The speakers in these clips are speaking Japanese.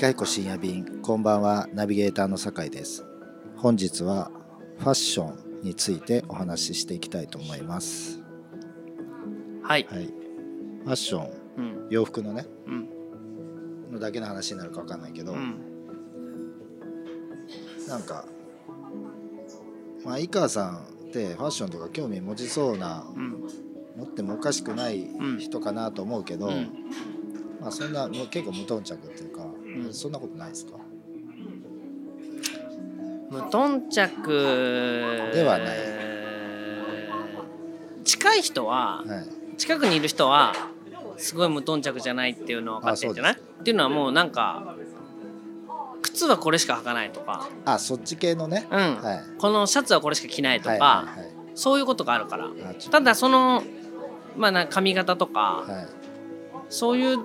外子深夜便こんばんはナビゲーターの酒井です本日はファッションについてお話ししていきたいと思いますはい。はいファッションうん。洋服のねうん。のだけの話になるかわかんないけど、うん。なんかまあ井川さんってファッションとか興味持ちそうなうん。持ってもおかしくないん人かなと思うけど、うんまあそんなもう結構無頓着っていうか、ん。そんなことないですか？無頓着ではない。近い人ははい。近くにいる人はすごい無頓着じゃないっていうの分かってるんじゃない？っていうのはもうなんか靴はこれしか履かないとか、あそっち系のね、うん。はい。このシャツはこれしか着ないとか、はいはいはい。そういうことがあるから。ただそのまあな髪型とか、はい。そういう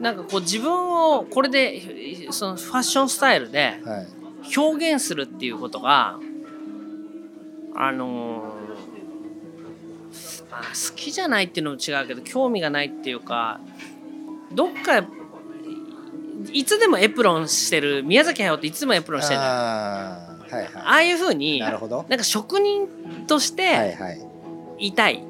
なんかこう自分をこれでそのファッションスタイルではい表現するっていうことがあのーまあ、好きじゃないっていうのも違うけど興味がないっていうかどっかいつでもエプロンしてる宮崎駿っていつでもエプロンしてるあはいはい。あいうふうになるほど。なんか職人としはいてはい。いたい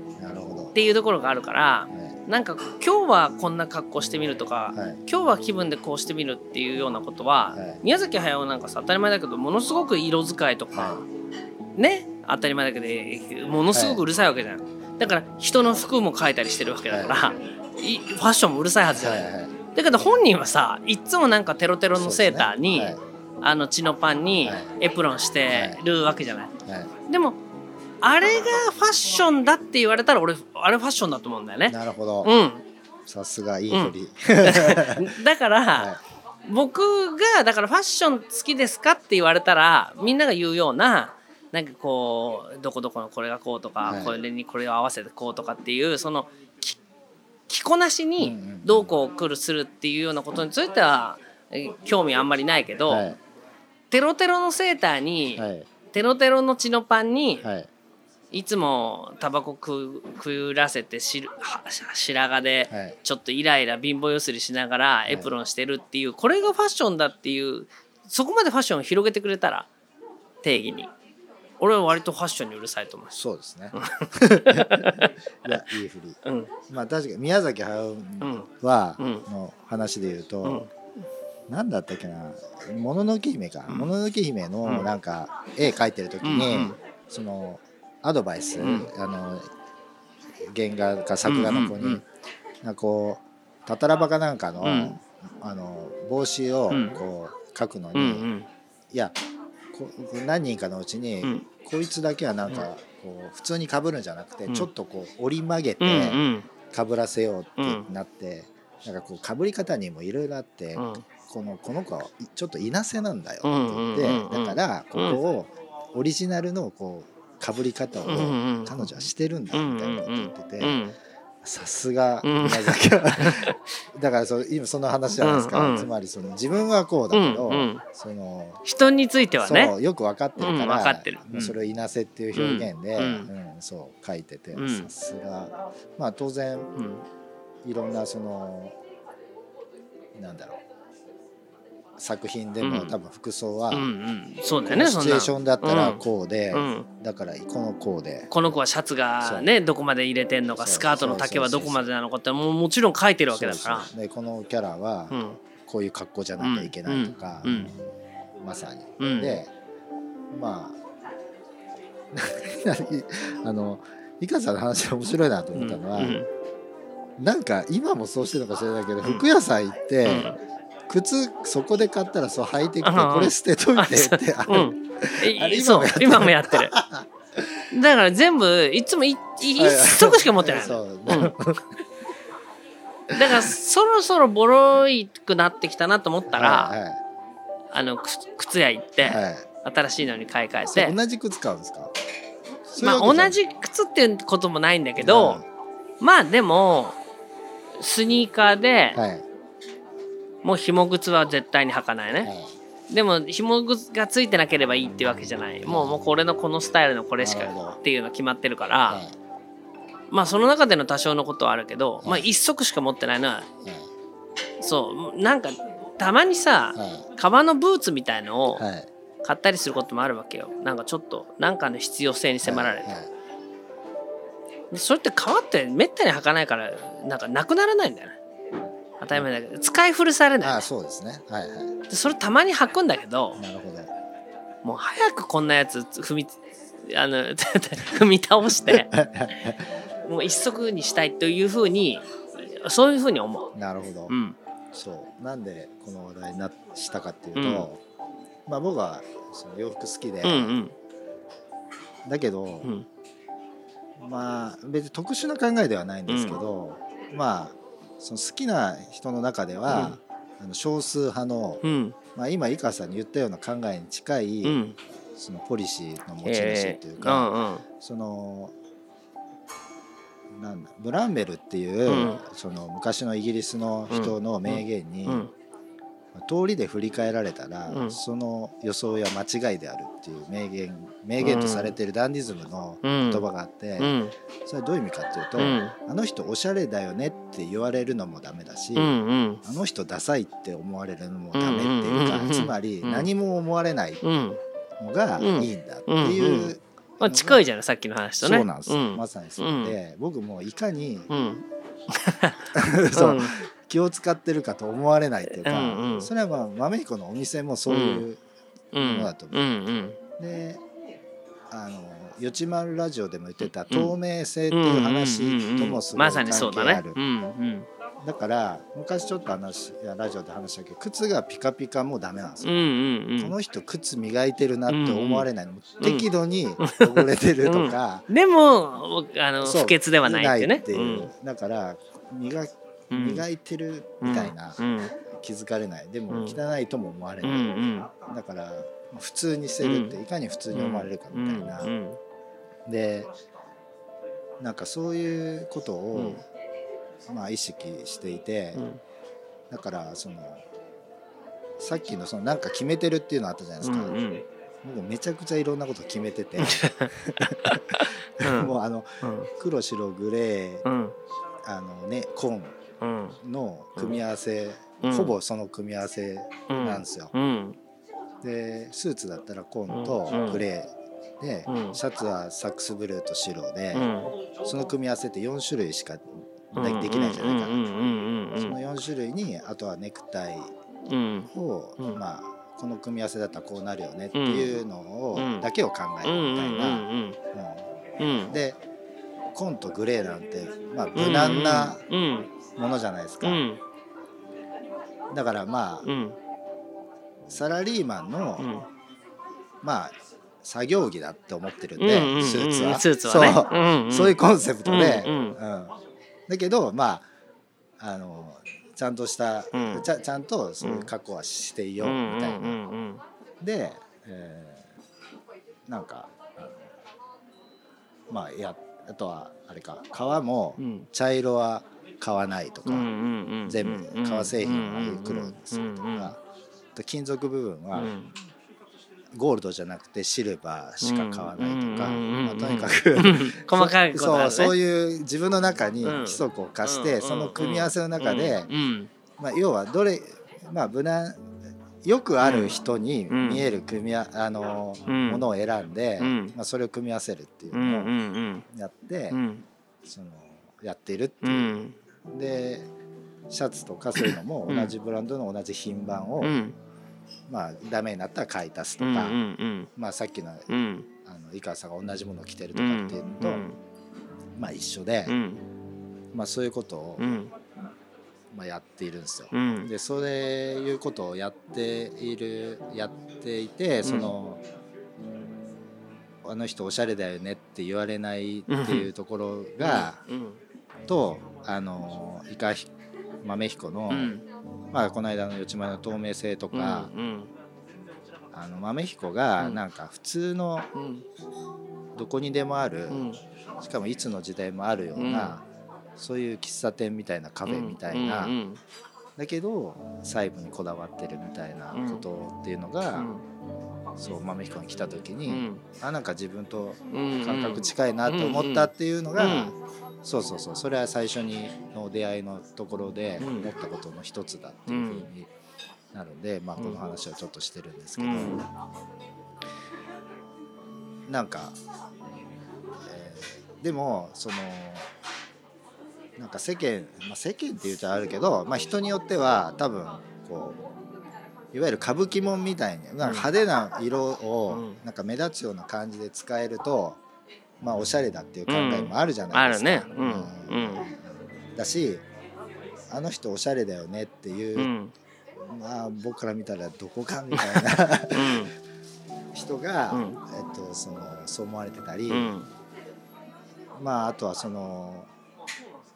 っていうところがあるからはなんか今日はこんな格好してみるとか、いはい。今日は気分でこうしてみるっていうようなことは、はい。宮崎駿なんかさ当たり前だけどものすごく色使いとか、はね当たり前だけどものすごくうるさいわけじゃん、だから人の服も描いたりしてるわけだから、い。ファッションもうるさいはずじゃない。い、ははい。だけど本人はさいっつもなんかテロテロのセーターに、ねあの血のパンにはい。エプロンしてるわけじゃない、はい。はでもあれがファッションだって言われたら俺あれファッションだと思うんだよね。いなるほど。うん。さすがいい振り だから、は僕がだからファッション好きですかって言われたらみんなが言うようななんかこうどこどこのこれがこうとか、はい。これにこれを合わせてこうとかっていうそのき着こなしうんうにん。どうこう来るするっていうようなことについてはえ興味あんまりないけど、はい。テロテロのセーターに、はい。テロテロの血のパンに、はいいつもタバコ食う食らせてしるは白髪ではい。ちょっとイライラ貧乏ゆすりしながらエプロンしてるっていう、これがファッションだっていうそこまでファッションを広げてくれたら定義に。俺は割とファッションにうるさいと思う。しそうですね。いやいい振り。うん。まあ確かに宮崎駿うんはうん。の話で言うと、うん。なんだったっけな「もののけ姫か」もののけ姫のなんか絵描いてる時に、そのアドバイス、ん。あの原画か作画の子に、うこうタタラバかなんかの,、うん。あの帽子をうん。こう描くのに、いやこ何人かのうちに、うん。こいつだけはなんかこう普通にかぶるんじゃなくて、うん。ちょっとこう折り曲げてかぶらせようってなって、なんかこうかぶり方にもいろいろあって、うん。このこの子はいちょっといなせなんだよってうん言って、だからここをオリジナルのこうかぶり方を彼女はしてるんだみたいなこと言ってて、うんさすがうん。宮崎は。だからそう今その話じゃないですか、うんうん。つまりその自分はこうだけど、うんうんその人についてはね。よく分かってるから、うそれをいなせっていう表現で、うん。うんそう書いてて、うん。さすが。まあ当然うん。いろんなそのなんだろう作品でもうん。多分服装は、うんうん。そうだよねシチュエーションだったらこうで、うん。だからこのこうで。この子はシャツがねどこまで入れてんのかスカートの丈はどこまでなのかってもうもちろん書いてるわけだから。でこのキャラはうん。こういう格好じゃなきゃいけないとか、まさに。うん。でまあ あの井川さんの話面白いなと思ったのは、うん。なんか今もそうしてるのかもしれないけど、服屋さん行って、うん靴そこで買ったらそう履いてきてうんこれ捨てといてってあれ今もやってる。今もやってる。だから全部いつもいい一足しか持ってない。のそう、うん。だからそろそろボロいくなってきたなと思ったら、はあの靴靴屋行って、新しいのに買い替えて。同じ靴買うんですか？まあ同じ靴っていうこともないんだけど、まあでもスニーカーで、もう紐靴は絶対に履かないね、でも紐がついてなければいいっていうわけじゃない。もうもうこれのこのスタイルのこれしかっていうの決まってるから、はいまあその中での多少のことはあるけど、まあはい一足しか持ってないのははいそうなんかたまにさは革のブーツみたいのを買ったりすることもあるわけよ。なんかちょっとなんかの必要性に迫られて、それって革ってめったに履かないからなんかなくならないんだよね当たり前だけど使い古されあない。あそうですね。はいはでそれたまに履くんだけどいなるほど。もう早くこんなやつ踏み あの 踏み倒して もう一足にしたいというふうにそういうふうに思なるほど、う。うん。そう。なんでこの話題になしたかっていうと、うん。まあ僕はその洋服好きで、うんうん。だけど、うん。まあ別に特殊な考えではないんですけど、まあその好きな人の中では、あの少数派の、うん。まあ、今井川さんに言ったような考えに近い、うん。そのポリシーの持ち主えっていうー。か、うんうん。そのなんだブランベルっていう、うん。その昔のイギリスの人の名言に、うん通りで振り返られたら、うん。その予想や間違いであるっていう名言名言とされているダンディズムのうん。言葉があって、うん。それはどういう意味かっていうと、うん。あの人おしゃれだよねって言われるのもダメだし、うんうん。あの人ダサいって思われるのもダメっていうか、つまりうん何も思われないうん。のがいいんだっていう、うんまあ近いじゃないさっきの話とね。そうなんです、うん。まさにそう。で、僕もいかに、うん。そう気を使ってるかと思われないっていうか、うんうん。それはまあ豆彦のお店もそういう、うん。ものだと思う。うん。うんであの「よちまるラジオ」でも言ってたうん透明性っていう話ともすごい関係ある、ねうんうん。だから昔ちょっと話ラジオで話したけど靴がピカピカもダメなんですよ、うんうんこの人靴磨いてるなって思われないの、ん。適度に汚れてるとか、でもあの不潔ではないってね。っていう。だから磨うん磨いてるみたいな、うん。気づかれない。でもうん。汚いとも思われない、んだから普通にしてるっていかに普通に思われるかみたいな、うん。でなんかそういうことを、まあ意識していて、うん。だからそのさっきのそのなんか決めてるっていうのあったじゃないですか、うんうん。僕めちゃくちゃいろんなこと決めてて、うん。もうあの黒白グレー、うん。あのね紺うんの組み合わせ、うん。ほぼその組み合わせうんなんですよ。うん。でスーツだったら紺とうん。グレーで、うん。シャツはサックスブルーと白で、うん。その組み合わせって4種類しかできないじゃないか。うんうんうんうんその4種類にあとはネクタイうん。を、うん。まあこの組み合わせだったらこうなるよねっていうのを、うんだけを考えるみたいな。で紺とグレーなんて、まあ、無難なうんものじゃないですか、うん。だからまあうん。サラリーマンの、うん。まあ作業着だって思ってるんうんで、うんうん。スーツは。ツはね。そう,、うんうん。そういうコンセプトで、うんうん。うん。だけどまああのちゃんとした、うん。ちゃちゃんとそういう格好はしていようみたいな、うんうんで、えーなんかまあやあとはあれか革もうんうん。茶色は買わないとか、全部革製品は黒にするとか、金属部分はうん。ゴールドじゃなくてシルバーしか買わないとか、うんまあ、とにかく、う ん細かいね。そうそういう自分の中にうん。規則を課して、うん。その組み合わせの中で、うん。まあ、要はどれまあ無難よくある人に見える組み合あの、うん。ものを選んで、うん。まあ、それを組み合わせるっていうのをんやって、うん。そのやっているってういう、んでシャツとかそういうのも同じブランドの同じ品番を、うん。まあダメになったら買い足すとうんうか、ん。まあさっきのうん。あの井川さんが同じものを着てるとうんかっていうのと、まあ一緒で、うん。まあそういうことを、うん。まあ、やっているんですよ。うん。でそういうことをやっているやっていてその、あの人おしゃれだよねって言われないっていうところが、うん。とあのイカひ豆彦の、うん。まあこの間の四つ前の透明性とか、うんあの豆彦がうん。なんか普通のうん。どこにでもある、うん。しかもいつの時代もあるような、そういう喫茶店みたいなカフェみたいなうんだけど細部にこだわってるみたいなことっていうのが、そう豆彦に来た時に、うん。あなんか自分とうん。感覚近いなと思ったっていうのが、うんそうそうそう。それは最初にの出会いのところでうん。思ったことの一つだっていうふうになるんで、まあ、この話をちょっとしてるんですけど、うん。なんか、えーでもそのなんか世間、まあ、世間って言うとあるけど、まあ、人によっては多分こういわゆる歌舞伎もんみたいになん。か派手な色をうん。なんか目立つような感じで使えると、まあおしゃれだっていう考えもあるじゃないですか。あるね。うん。うん。うん。だしあの人おしゃれだよねっていうう、ん。まあ僕から見たらどこかみたいなうん。人が、うん。えっと、そのそう思われてたり、うん。まああとはその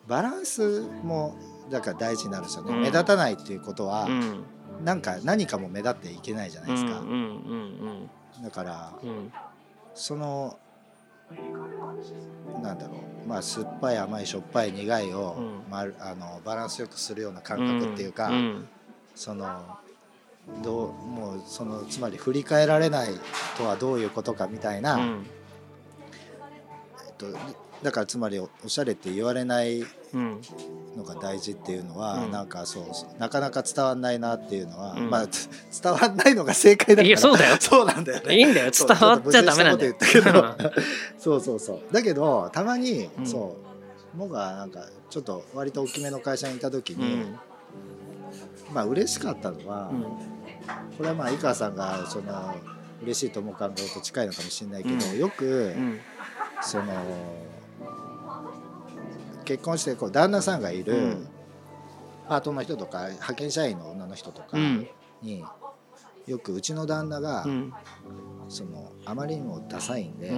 バランスもだから大事になるんですよね、うん。目立たないっていうことは、うん。なんか何かも目立っていけないじゃないですか、うんうんだからうん。うん。そのなんだろう。まあ酸っぱい甘いしょっぱい苦いを、うん。まあ、あのバランスよくするような感覚っていうか、ん。そのどうもうそのつまり振り返られないとはどういうことかみたいな、うん。えっと、だからつまりおおしゃれって言われないうんのが大事っていうのは、うん。なんかそうなかなか伝わんないなっていうのは、うん。まあつ伝わんないのが正解だから。いやそうだよ。そうなんだよね。いいんだよ。伝わっちゃダメなんだよ。そう そうそうだけどたまに、うん。そう僕がなんかちょっと割と大きめの会社にいた時うに、ん。まあ嬉しかったのは、うん。これはまあ井川さんがその嬉しいと思う感覚と近いのかもしれないけど、うん。よく、うん。その結婚してこう旦那さんがいる、うん。パートの人とか派遣社員の女の人とかうん。に、よくうちの旦那が、うん。そのあまりにもダサいんで、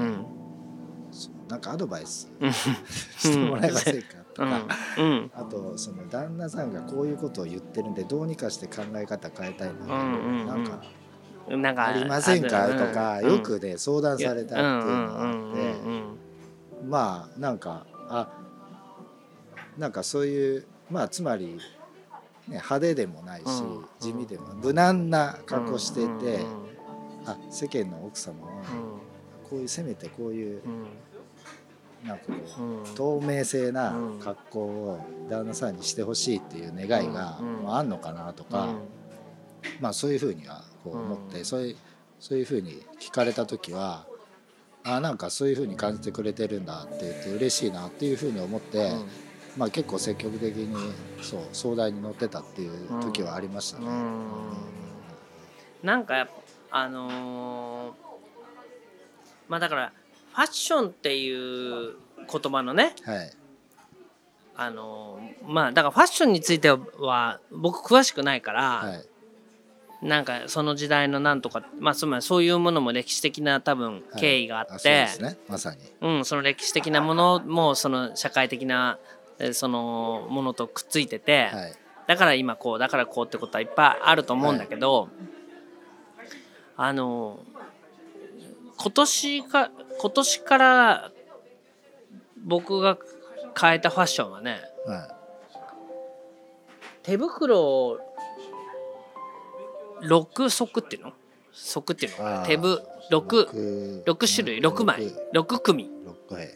なんかアドバイスうん。してもらえませんかとうか、ん。うん。あとその旦那さんがこういうことを言ってるんでどうにかして考え方変えたいなんかなんかありませんかとか、うん。よくね相談されたっていうのがあって、まあなんかあなんかそういうまあつまり、ね、派手でもないし、うん地味でも無難な格好してて、あ世間の奥様はこういうせめてこういううん。なんかこう透明性なうん格好を旦那さんにしてほしいっていう願いが、あ、あんのかなとか、まあそういうふうにはこう思って、うん。そういうそういうふうに聞かれた時はあなんかそういうふうに感じてくれてるんだって言って嬉しいなっていうふうに思って、うんまあ、結構積極的にそう相談に乗ってたっていう時はありましたね。うん。なんかやっぱあのーまあだからファッションっていう言葉のねはい。あのーまあだからファッションについては僕詳しくないから、はい。なんかその時代のなんとかまあつまりそういうものも歴史的な多分はい。経緯がああそうって、ですね。まさに。うん、その歴史的なものもその社会的なえーそのものとくっついてて、はい。だから今こうだからこうってことはいっぱいあると思うんだけど、あの今年か今年から僕が変えたファッションはねは手袋を6足っていうの？足っていうの？手ぶ6 6種類6枚六。6組。六はい。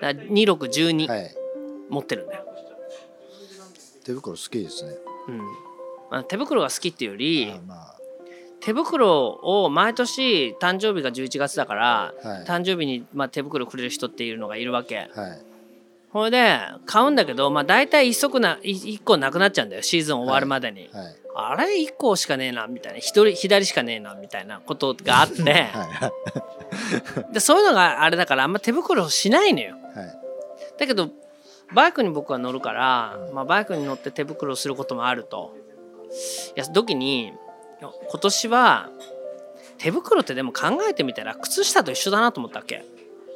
だ2612はい持ってるんだよ、手袋好きですね。うん。まあ、手袋が好きっていうよりあまあ。手袋を毎年誕生日が11月だから、はい。誕生日に、まあ、手袋くれる人っていうのがいるわけ。はい。ほいで買うんだけど、まあ、大体1足な1個なくなっちゃうんだよシーズン終わるまでに、はい。あれ1個しかねえなみたいな。1人左しかねえなみたいなことがあって。はい。でそういうのがあれだからあんま手袋をしないのよ。はい。だけどバイクに僕は乗るから、まあ、バイクに乗って手袋をすることもあると。いや時に今年は手袋ってでも考えてみたら靴下と一緒だなと思ったわけ。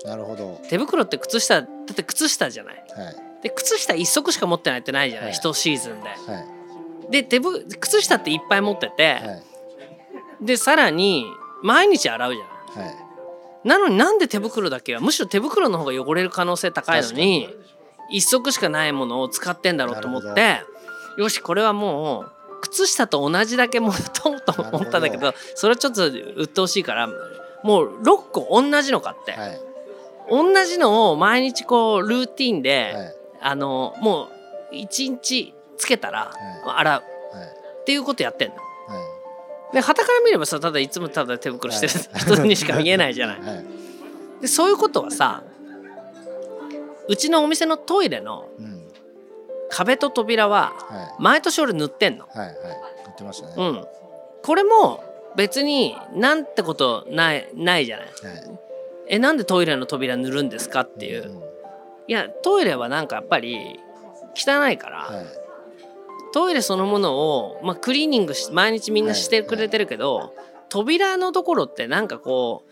なるほど。手袋って靴下だって靴下じゃない。はい。で靴下一足しか持ってないってないじゃない、はい。一シーズンで。はい。で手ぶ靴下っていっぱい持ってて、はい。でさらに毎日洗うじゃない。はい。なのになんで手袋だけはむしろ手袋の方が汚れる可能性高いのに一足しかないものを使ってんだろうと思ってよしこれはもう靴下と同じだけ持とうと思ったんだけどそれはちょっと鬱陶しいからもう6個同じの買って、はい。同じのを毎日こうルーティンで、はい。あのもう1日つけたらは洗う。はい。っていうことやってんの。はい。で旗から見ればさただいつもただ手袋してるはい。人にしか見えないじゃない。でそういうことはさうちのお店のトイレのうん壁と扉ははい。毎年俺塗ってんの。はいはい。言ってましたね。うん、これも別になんてことないないじゃない。はい。えなんでトイレの扉塗るんですかっていう。んいやトイレはなんかやっぱり汚いから、はい。トイレそのものを、まあ、クリーニングし毎日みんなしてくれてるけど、扉のところってなんかこ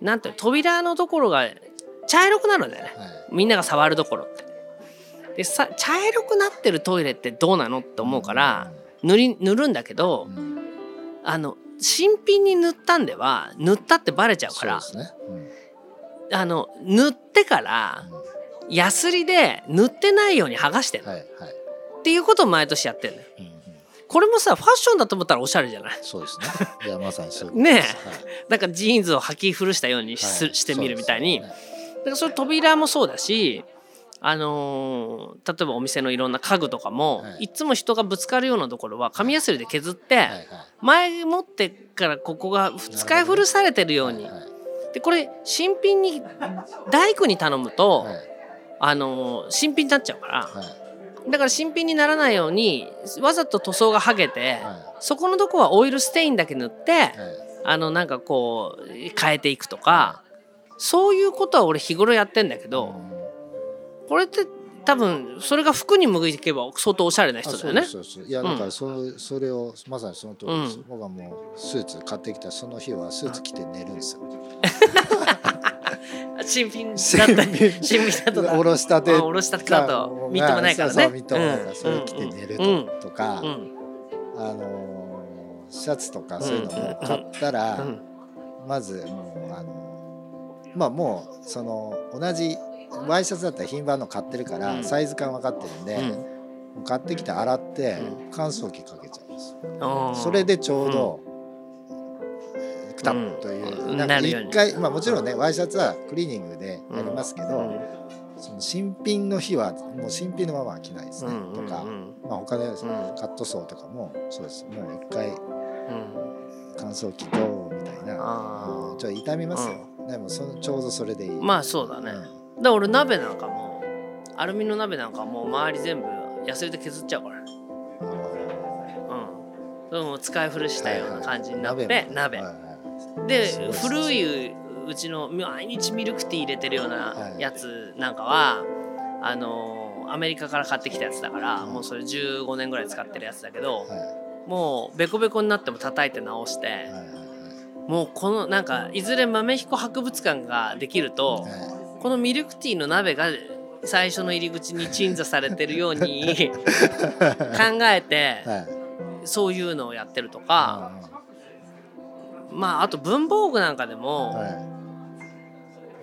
うなんて扉のところが茶色くなるんだよね。はい。みんなが触るところって。でさ茶色くなってるトイレってどうなのって思うから塗り塗るんだけどうん。あの新品に塗ったんでは塗ったってバレちゃうからね。うん。あの塗ってからヤスリで塗ってないように剥がしてるはいはい。っていうことを毎年やってるのよ。うんうん。これもさファッションだと思ったらおしゃれじゃない？そうですね。いやまさにそう ねえ。はい。なんかジーンズを履き古したようにす、はい。してみるみたいに、ね。だからそれ扉もそうだしあのー例えばお店のいろんな家具とかも、はい。い、つも人がぶつかるようなところは紙やすりで削って、はいはい前もってからここが使い古されてるように、はいはいでこれ新品に大工に頼むと、はい。あのー新品になっちゃうから、はい。だから新品にならないようにわざと塗装が剥げて、はそこのとこはオイルステインだけ塗って、いはい。あのなんかこう変えていくとかそういうことは俺日頃やってんだけど、これって多分それが服に向いていけば相当おしゃれなあ人だよね。そう。そういやだからそ,、それをまさにその通りです、うん。僕はもうスーツ買ってきたその日はスーツ着て寝るんですよ。新品だったり新品。だとおろしたて。あおろしたてだとみっともないからね。もないから、うん。それ着て寝ると,、か、うん。あのーシャツとかそういうのも買ったら、うん。まずもうあのまあもうその同じワイシャツだったら品番の買ってるから、うん。サイズ感分かってるんで、うん。買ってきて洗ってう乾燥機かけちゃうんですそれでちょうど、くたっという、うん。なんか一回まあもちろんねワイシャツはクリーニングでやりますけど、うん。その新品の日はもう新品のままは着ないですね、うんとか、うん。まあ他でんカットソーとかもそうです。もう一回うん。乾燥機どうみたいなちょっと痛みますよ、でもそのちょうどそれでいい。まあそうだね、うん。だから俺鍋なんかもアルミの鍋なんかもう周り全部ヤスリで削っちゃうから。うん。でも使い古したような感じになって、はいはい。鍋、はいはい。で古いうちの毎日ミルクティー入れてるようなはい。やつなんかは、あのーアメリカから買ってきたやつだから、うん。もうそれ15年ぐらい使ってるやつだけど、はい。もうベコベコになっても叩いて直して、はいはいもうこのなんかいずれ豆彦博物館ができると、はい。はいこのミルクティーの鍋が最初の入り口に鎮座されてるように 考えて、はい。そういうのをやってるとか、まああと文房具なんかでも、はい。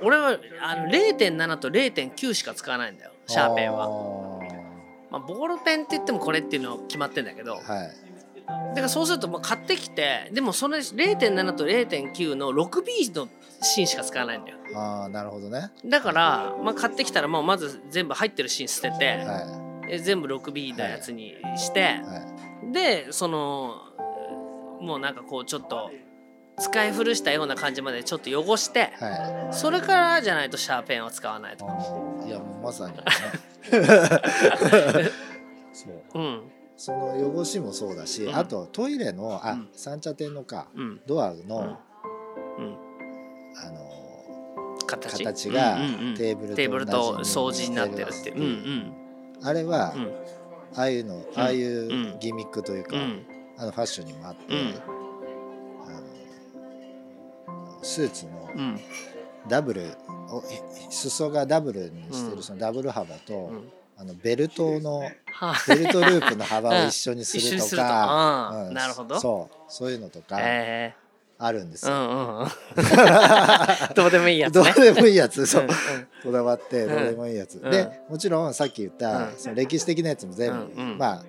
俺はあの0.7と0.9しか使わないんだよシャーペンは。はまあ、ボールペンって言ってもこれっていうの決まってんだけどだはいからそうするともう買ってきてでもその0.7と0.9の 6B の芯しか使わないんだよ。ああなるほどね。だから、まあ、買ってきたらもうまず全部入ってる芯捨てて、はえ全部 6B のやつにして、いはい。でそのもうなんかこうちょっと使い古したような感じまでちょっと汚してはそれからじゃないとシャーペンを使わないいと。いやもうまさに。ね そう。うんその汚しもそうだし、うん。あとトイレのあ、うん。三茶店のかうん。ドアの、うん。うん。あの形。形がうんうんうん。テーブルとテーブルと同じ掃除になってるって。いう。うんうん。あれは、うん。ああいうのああいううん。ギミックというか、うん。あのファッションにもあって、うん。あのスーツのうん。ダブル裾がダブルにしてうん。るそのダブル幅と、うんあのベルトのはベルトループの幅を一緒にするとか、なるほど。そう。そういうのとかえ。あるんですえうよ。んうんうん。どうでもいいやつどうね。でもいいやつ。そううん。こだわってどうでもいいやつ、うん。でもちろんさっき言った、うん。その歴史的なやつも全部、うんうん。まあ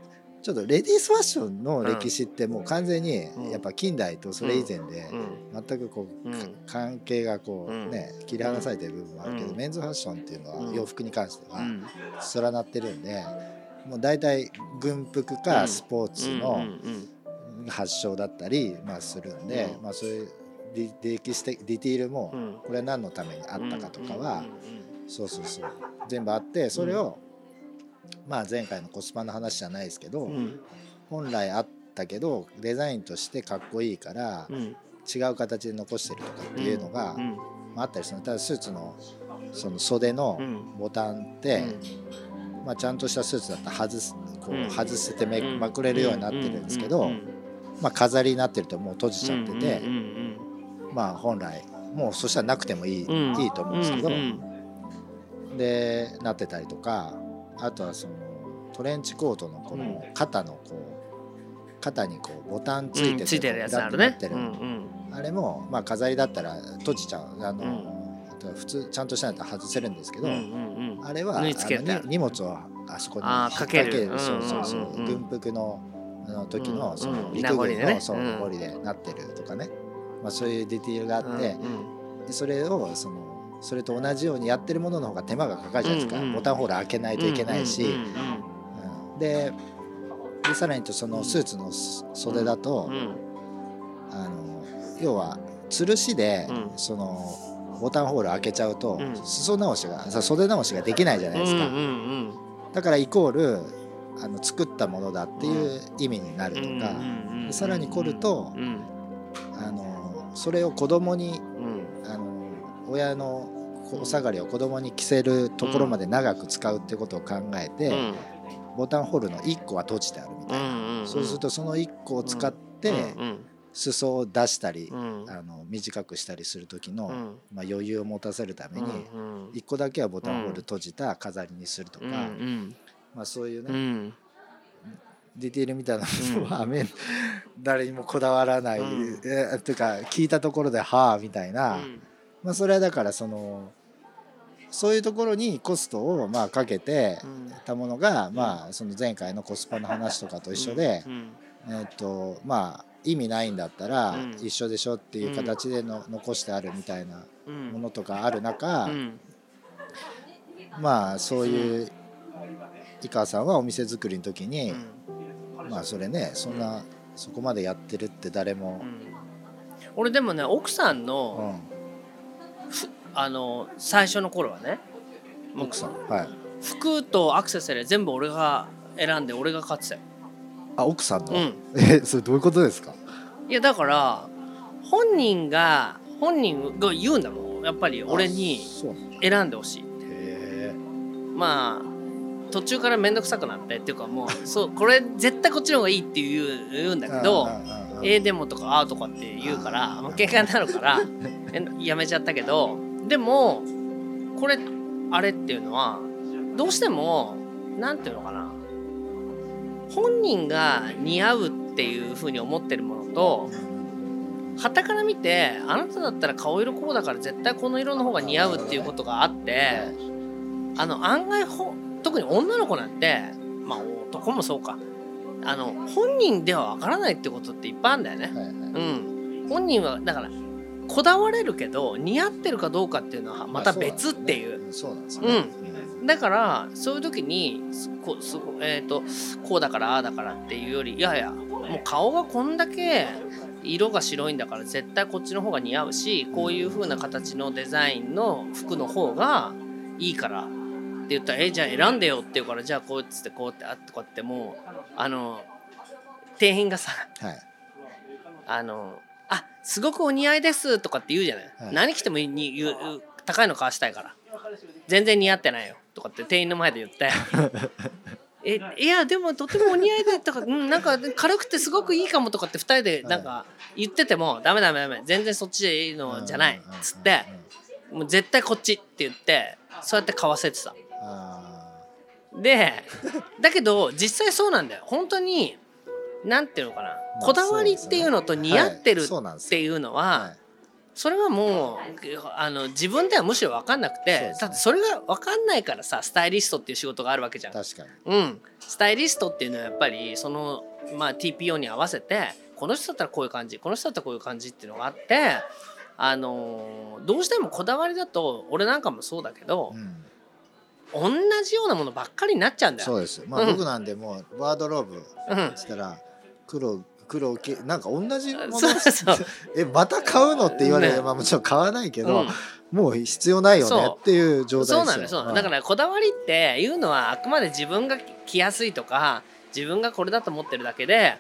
ちょっとレディースファッションの歴史ってもう完全にうん。やっぱ近代とそれ以前でうん。全くこう、関係がこううん。ね切り離されてる部分もあるけど、うん。メンズファッションっていうのうん。は洋服に関してはうん。連なってるんでもう大体軍服かスポーツうんのうん。発祥だったりまあするんで、うん。まあそういうディ歴史的ディティールもうん。これは何のためにあったかとかは、うん。そうそうそう。全部あってそれを、まあ前回のコスパの話じゃないですけど、うん。うん本来あったけどデザインとしてかっこいいからうん。違う形で残してるとかっていうのが、うん。まあ、あったりする。ただスーツのその袖のうん。ボタンって、まあ、ちゃんとしたスーツだったら外すこう外せてめうん。まくれるようになってるんですけど、まあ、飾りになってるともう閉じちゃってて、うん。まあ本来もうそしたらなくてもいい,、うん。いいと思うん。ですけど、でなってたりとかあとはそのトレンチコートのこの肩のこう肩にこうボタンついててうんついてるやつあるね。こうガッてなってる。うんうん。あれもまあ飾りだったら閉じちゃう。あの、うん。普通ちゃんとしないと外せるんですけど、うんうんうん。あれはあのに荷物をあそこにかける。そうそうそう、軍服のあの時のその陸軍のそう名残でなってるとかね、まあ、そういうディティールがあって、でそれをそのそれと同じようにやってるものの方が手間がかかるじゃないですか、うんうんボタンホール開けないといけないし、うんうんででさらにとそのスーツの袖だと、あの要は吊るしで、うん。そのボタンホール開けちゃうと、うん。裾直しがさ袖直しができないじゃないですか、だからイコールあの作ったものだっていう意味になるとか、うさらに凝るとうん。あのそれを子供にうん。あの親のお下がりを子供に着せるところまで長く使うってことを考えて、うん。ボタンホールの1個は閉じてあるみたいな、うんうんそうするとその1個を使ってうん裾を出したり、うん。あの短くしたりする時の、うん。まあ、余裕を持たせるために、うん1個だけはボタンホール閉じた飾りにするとか、うんうん。まあ、そういうね、うん。ディテールみたいなうん。のは、め誰にもこだわらない、うん。えというか聞いたところで「はあ」みたいな、まあ、それはだからそのそういうところにコストをまあかけてうん。たものが、まあ、その前回のコスパの話とかと一緒で、うん。えっとまあ意味ないんだったらうん。一緒でしょっていう形での、残してあるみたいなうん。ものとかある中、うん。まあそういう井川さんはお店作りの時に、うん。まあそれねそんな、そこまでやってるって誰もう、ん。俺でもね奥さんうのんあの最初の頃はね。もう奥さん。はい服とアクセサリー全部俺が選んで俺が買ってたよ、あ奥さんの、うん、えそれどういうことですか？いやだから本人が本人が言うんだもんやっぱり。俺に選んでほしい。ってへえ。まあ途中から面倒くさくなってっていうかもう そうこれ絶対こっちの方がいいって言う言うんだけど「えー、でも」とか「あー」とかって言うからあー。まあ喧嘩になるから えやめちゃったけどでもこれあれっていうのはどうしてもなんていうのかな本人が似合うっていうふうに思ってるものと傍から見てあなただったら顔色こうだから絶対この色の方が似合うっていうことがあってあの案外ほ特に女の子なんてまあ男もそうかあの本人ではわからないってことっていっぱいあるんだよね。はいはいうん、本人はだからこだわれるけど似合ってるかどうかっていうのはまた別っていう。そうなんですよね。だからそういう時にすこすごえー、とこうだからああだからっていうよりいやいやもう顔がこんだけ色が白いんだから絶対こっちの方が似合うしこういう風な形のデザインの服の方がいいからって言ったら「えじゃあ選んでよ」って言うからじゃあこうっつってこうってあってこうやってもうあの店員がさはい。あの「あすごくお似合いです」とかって言うじゃない、はい。何着てもいいに言う高いの買わしたいから。全然似合ってないよ。とかって店員の前で言って えいやでもとてもお似合いでとか、うん、なんか軽くてすごくいいかもとかって2人でなんか言ってても、ダメダメダメ全然そっちでいいのじゃないっつってもう絶対こっちって言ってそうやって買わせてた。あでだけど実際そうなんだよ。本当になんていうのかなまあこだわりっていうのと似合ってるっていうのーははい。それはもうあの自分ではむしろ分かんなくて、ね、だってそれが分かんないからさスタイリストっていう仕事があるわけじゃん。確かに、うん、スタイリストっていうのはやっぱりその、まあ、TPO に合わせてこの人だったらこういう感じこの人だったらこういう感じっていうのがあって、あのどうしてもこだわりだと俺なんかもそうだけどう、ん、同じようなものばっかりになっちゃうんだよ。そうです。まあ、うん。僕なんでもうワードローブうん。つったら黒黒系なんか同じもの？そうそう。えまた買うのって言われる、ね。まあもちろん買わないけど、うん。もう必要ないよねっていう状態ですよ。そうなんですだからこだわりっていうのはあくまで自分が着やすいとか自分がこれだと思ってるだけで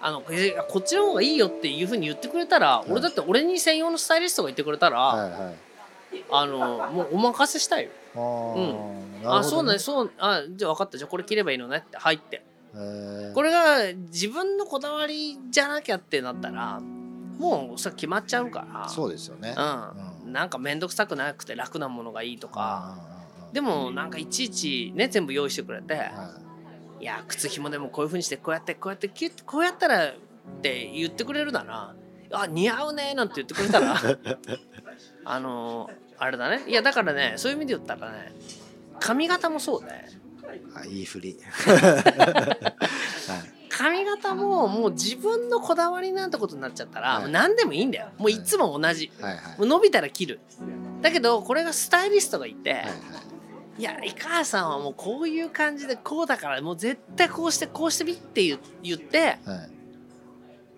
あのえこっちの方がいいよっていうふうに言ってくれたら、い。俺だって俺に専用のスタイリストが言ってくれたら、はいはい。あのもうお任せしたいよ。あー、なるほどね。あそうなんそうあじゃあ分かった。じゃあこれ着ればいいのねって入ってこれが自分のこだわりじゃなきゃってなったらもうそれ決まっちゃうから。そうですよね、うん、なんか面倒くさくなくて楽なものがいいとか。でも、もなんかいちいちね全部用意してくれてはい。や靴ひもでもこういうふうにしてこうやってこうやってキュッこうやったらって言ってくれるならあ似合うねなんて言ってくれたら あのあれだね。いやだからねそういう意味で言ったらね髪型もそうねあい。い振り、はい。髪型ももう自分のこだわりなんてことになっちゃったら、はい。何でもいいんだよ。もういつも同じ、はいはい。もう伸びたら切る。だけどこれがスタイリストがいて、はいはい。いや井川さんはもうこういう感じでこうだからもう絶対こうしてこうしてみって言言っては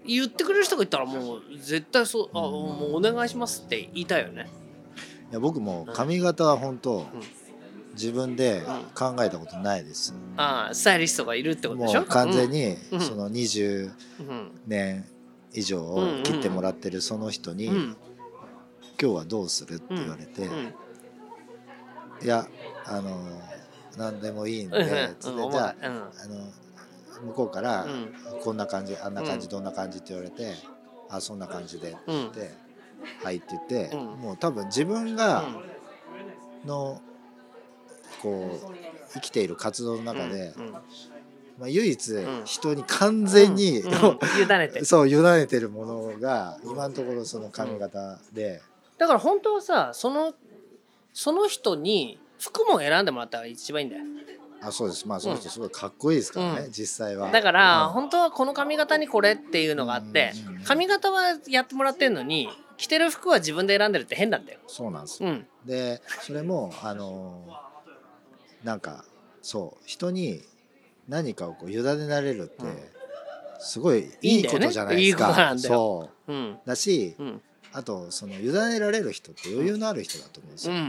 い。言ってくれる人がいたらもう絶対そうあもうお願いしますって言いたいよね。いや僕も髪型は本当、ん自分で考えたことないです、ああスタイリストがいるってことでしょ？もう完全にうん。その20うん年以上を切ってもらってるその人に「うん。うん今日はどうする?」って言われて「うん。いやあの何でもいいんで」うん。つっうん。てじゃあうん。あの向こうからうん「こんな感じあんな感じうん。どんな感じ」って言われて「あそんな感じで」ってうん。言って「はい」って言ってうん。もう多分自分がのこう生きている活動の中でまあ唯一ん。人に完全に委ねて。そう委ねてるものが今のところその髪型で。だから本当はさそのその人に服も選んでもらったら一番いいんだよ。あそうです。まあその人すごいかっこいいですからねうん。実際は。だから、うん。本当はこの髪型にこれっていうのがあってうんうん髪型はやってもらってんのに着てる服は自分で選んでるって変なんだよ。そうなんです。ようん。でそれもあのなんかそう人に何かをこう委ねられるってうん。すごいいいことじゃないですか。そう。うん。だしうん。あとその委ねられる人って余裕のある人だと思うんですよ。うんうんう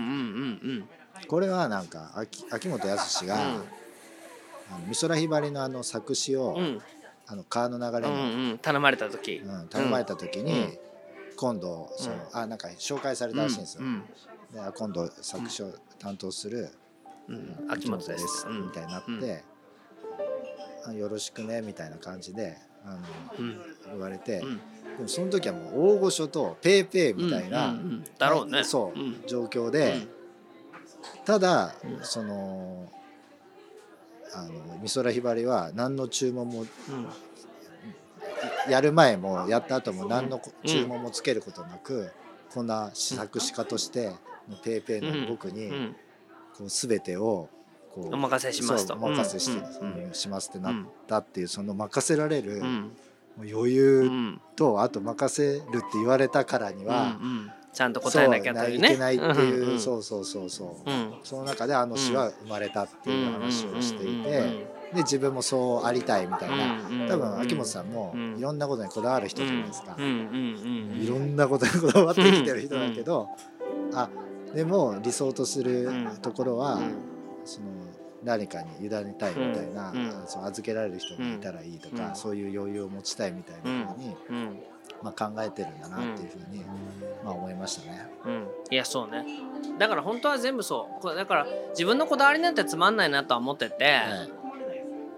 んこれはなんか秋秋元康が、うん。あの美空ひばりのあの作詞を、うん。うんあの川の流れうんうに、ん。頼まれた時。うん頼まれた時に、うん。今度その、あなんか紹介されたらしいんですよ。うん今度作詞を担当するうん秋元です。うんみたいになって、あよろしくねみたいな感じであのうん。言われて、うん。でもその時はもう大御所とペーペーみたいな、うんうんうん。だろうね。そう、ん。状況で、うん。ただ、うんそのあの美空ひばりは何の注文もうん。やる前もやった後も何の注文もつけることなく、こんな作詞家としてのペーペーの僕にうんこう全てをこうお任せしますと。お任せして、うんうん。うんしますってなったっていうその任せられるうん。余う裕んとあと任せるって言われたからには、うんうん。ちゃんと答えなきゃといけないっていう、んんそうそうそうそう、うん。その中であの詩は生まれたっていう話をしていうん。うん。うん。てで自分もそうありたいみたいな。うんうん多分秋元さんもうんいろんなことにこだわる人じゃないですか。うん。うんうんうんいろんなことにこだわってきてる人だけどあでも理想とするところはうん。その何かに委ねたいみたいなうん。うん。そう預けられる人がいたらいいとうん。かそういう余裕を持ちたいみたいなふうにうん。まあ考えてるんだなっていうふうにまあ思いましたね。うん。いやそうね。だから本当は全部そう。だから自分のこだわりなんてつまんないなとは思ってて、はい。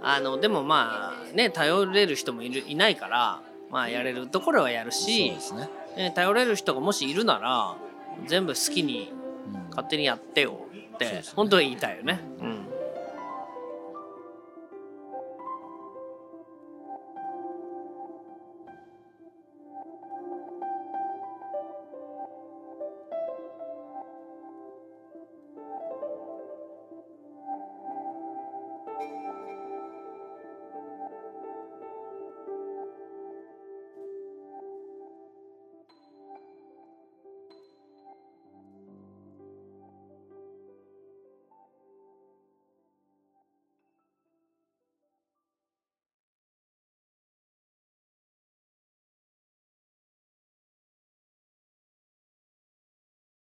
あのでもまあね頼れる人もいるいないからまあやれるところはやるしで、すね。ね、頼れる人がもしいるなら全部好きにうん勝手にやってよって本当は言いたいよね。うん